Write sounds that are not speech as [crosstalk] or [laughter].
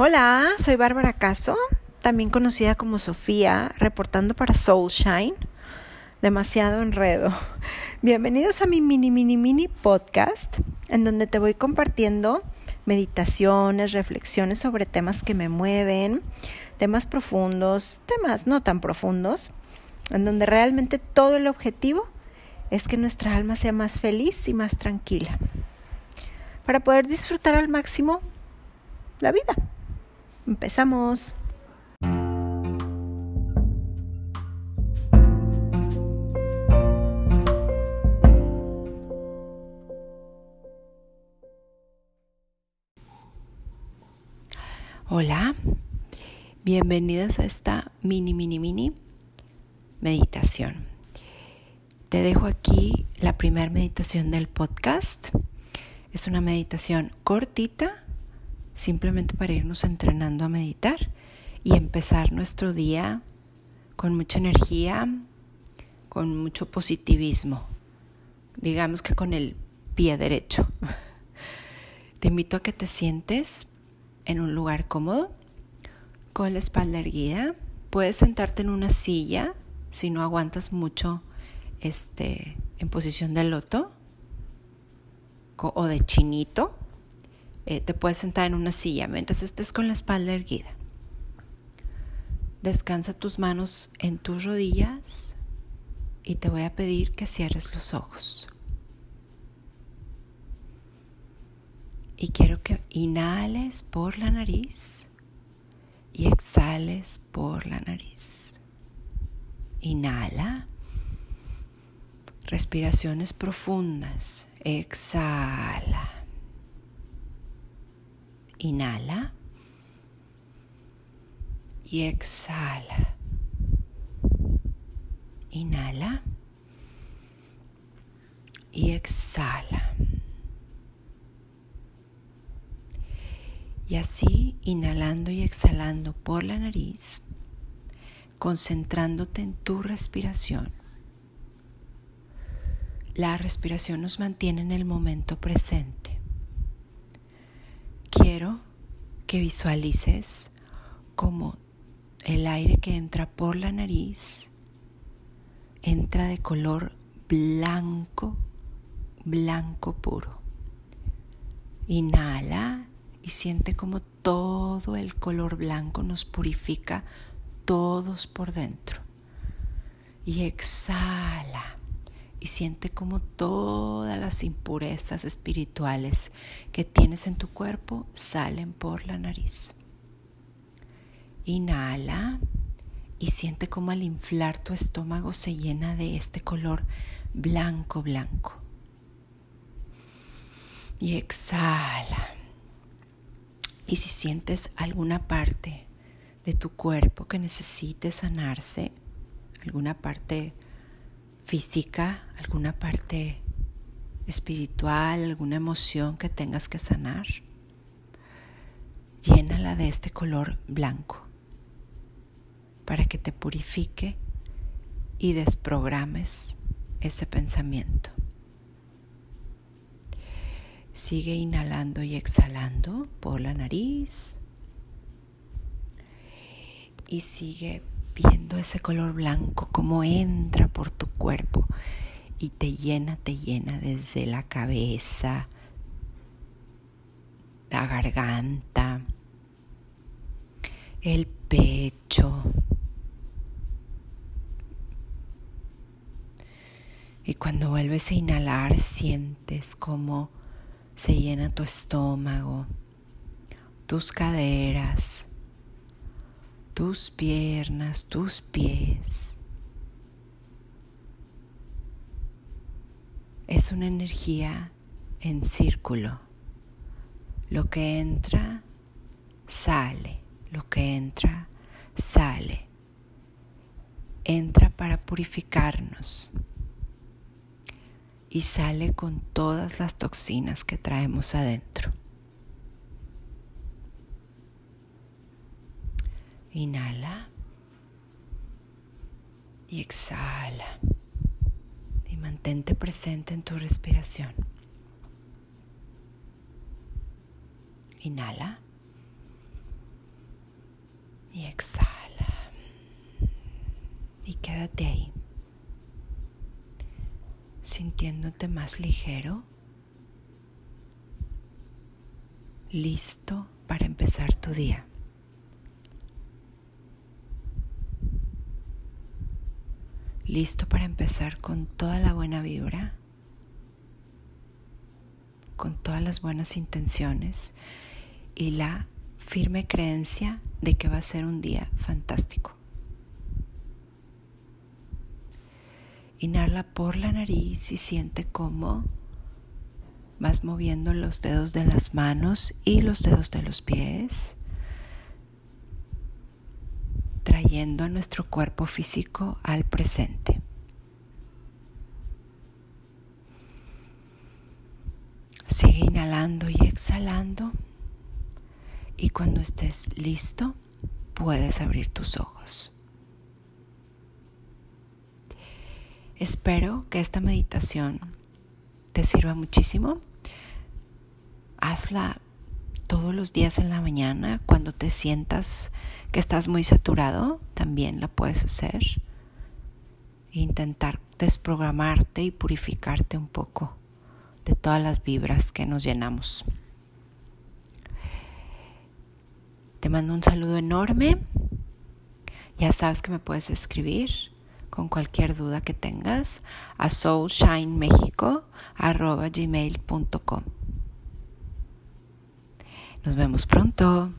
Hola, soy Bárbara Caso, también conocida como Sofía, reportando para Soulshine. Demasiado enredo. [laughs] Bienvenidos a mi mini, mini, mini podcast, en donde te voy compartiendo meditaciones, reflexiones sobre temas que me mueven, temas profundos, temas no tan profundos, en donde realmente todo el objetivo es que nuestra alma sea más feliz y más tranquila, para poder disfrutar al máximo la vida. Empezamos. Hola, bienvenidas a esta mini, mini, mini meditación. Te dejo aquí la primera meditación del podcast. Es una meditación cortita simplemente para irnos entrenando a meditar y empezar nuestro día con mucha energía, con mucho positivismo, digamos que con el pie derecho. [laughs] Te invito a que te sientes en un lugar cómodo, con la espalda erguida. Puedes sentarte en una silla si no aguantas mucho este, en posición de loto o de chinito eh, te puedes sentar en una silla mientras estés con la espalda erguida. Descansa tus manos en tus rodillas y te voy a pedir que cierres los ojos. Y quiero que inhales por la nariz y exhales por la nariz. Inhala. Respiraciones profundas. Exhala. Inhala y exhala. Inhala y exhala. Y así, inhalando y exhalando por la nariz, concentrándote en tu respiración. La respiración nos mantiene en el momento presente quiero que visualices como el aire que entra por la nariz entra de color blanco, blanco puro. Inhala y siente como todo el color blanco nos purifica todos por dentro. Y exhala y siente como todas las impurezas espirituales que tienes en tu cuerpo salen por la nariz. Inhala y siente como al inflar tu estómago se llena de este color blanco, blanco. Y exhala. Y si sientes alguna parte de tu cuerpo que necesite sanarse, alguna parte física, alguna parte espiritual, alguna emoción que tengas que sanar, llénala de este color blanco para que te purifique y desprogrames ese pensamiento. Sigue inhalando y exhalando por la nariz y sigue viendo ese color blanco como entra por tu cuerpo y te llena, te llena desde la cabeza, la garganta, el pecho. Y cuando vuelves a inhalar sientes como se llena tu estómago, tus caderas, tus piernas, tus pies. Es una energía en círculo. Lo que entra, sale. Lo que entra, sale. Entra para purificarnos y sale con todas las toxinas que traemos adentro. Inhala y exhala. Y mantente presente en tu respiración. Inhala Y exhala. Y quédate ahí, sintiéndote más ligero, listo para empezar tu día. Listo para empezar con toda la buena vibra, con todas las buenas intenciones y la firme creencia de que va a ser un día fantástico. Inhala por la nariz y siente cómo vas moviendo los dedos de las manos y los dedos de los pies, trayendo a nuestro cuerpo físico al presente. Sigue inhalando y exhalando y cuando estés listo puedes abrir tus ojos. Espero que esta meditación te sirva muchísimo. Hazla todos los días en la mañana cuando te sientas que estás muy saturado, también la puedes hacer. Intentar desprogramarte y purificarte un poco de todas las vibras que nos llenamos. Te mando un saludo enorme. Ya sabes que me puedes escribir con cualquier duda que tengas a soulshinemexico.gmail.com Nos vemos pronto.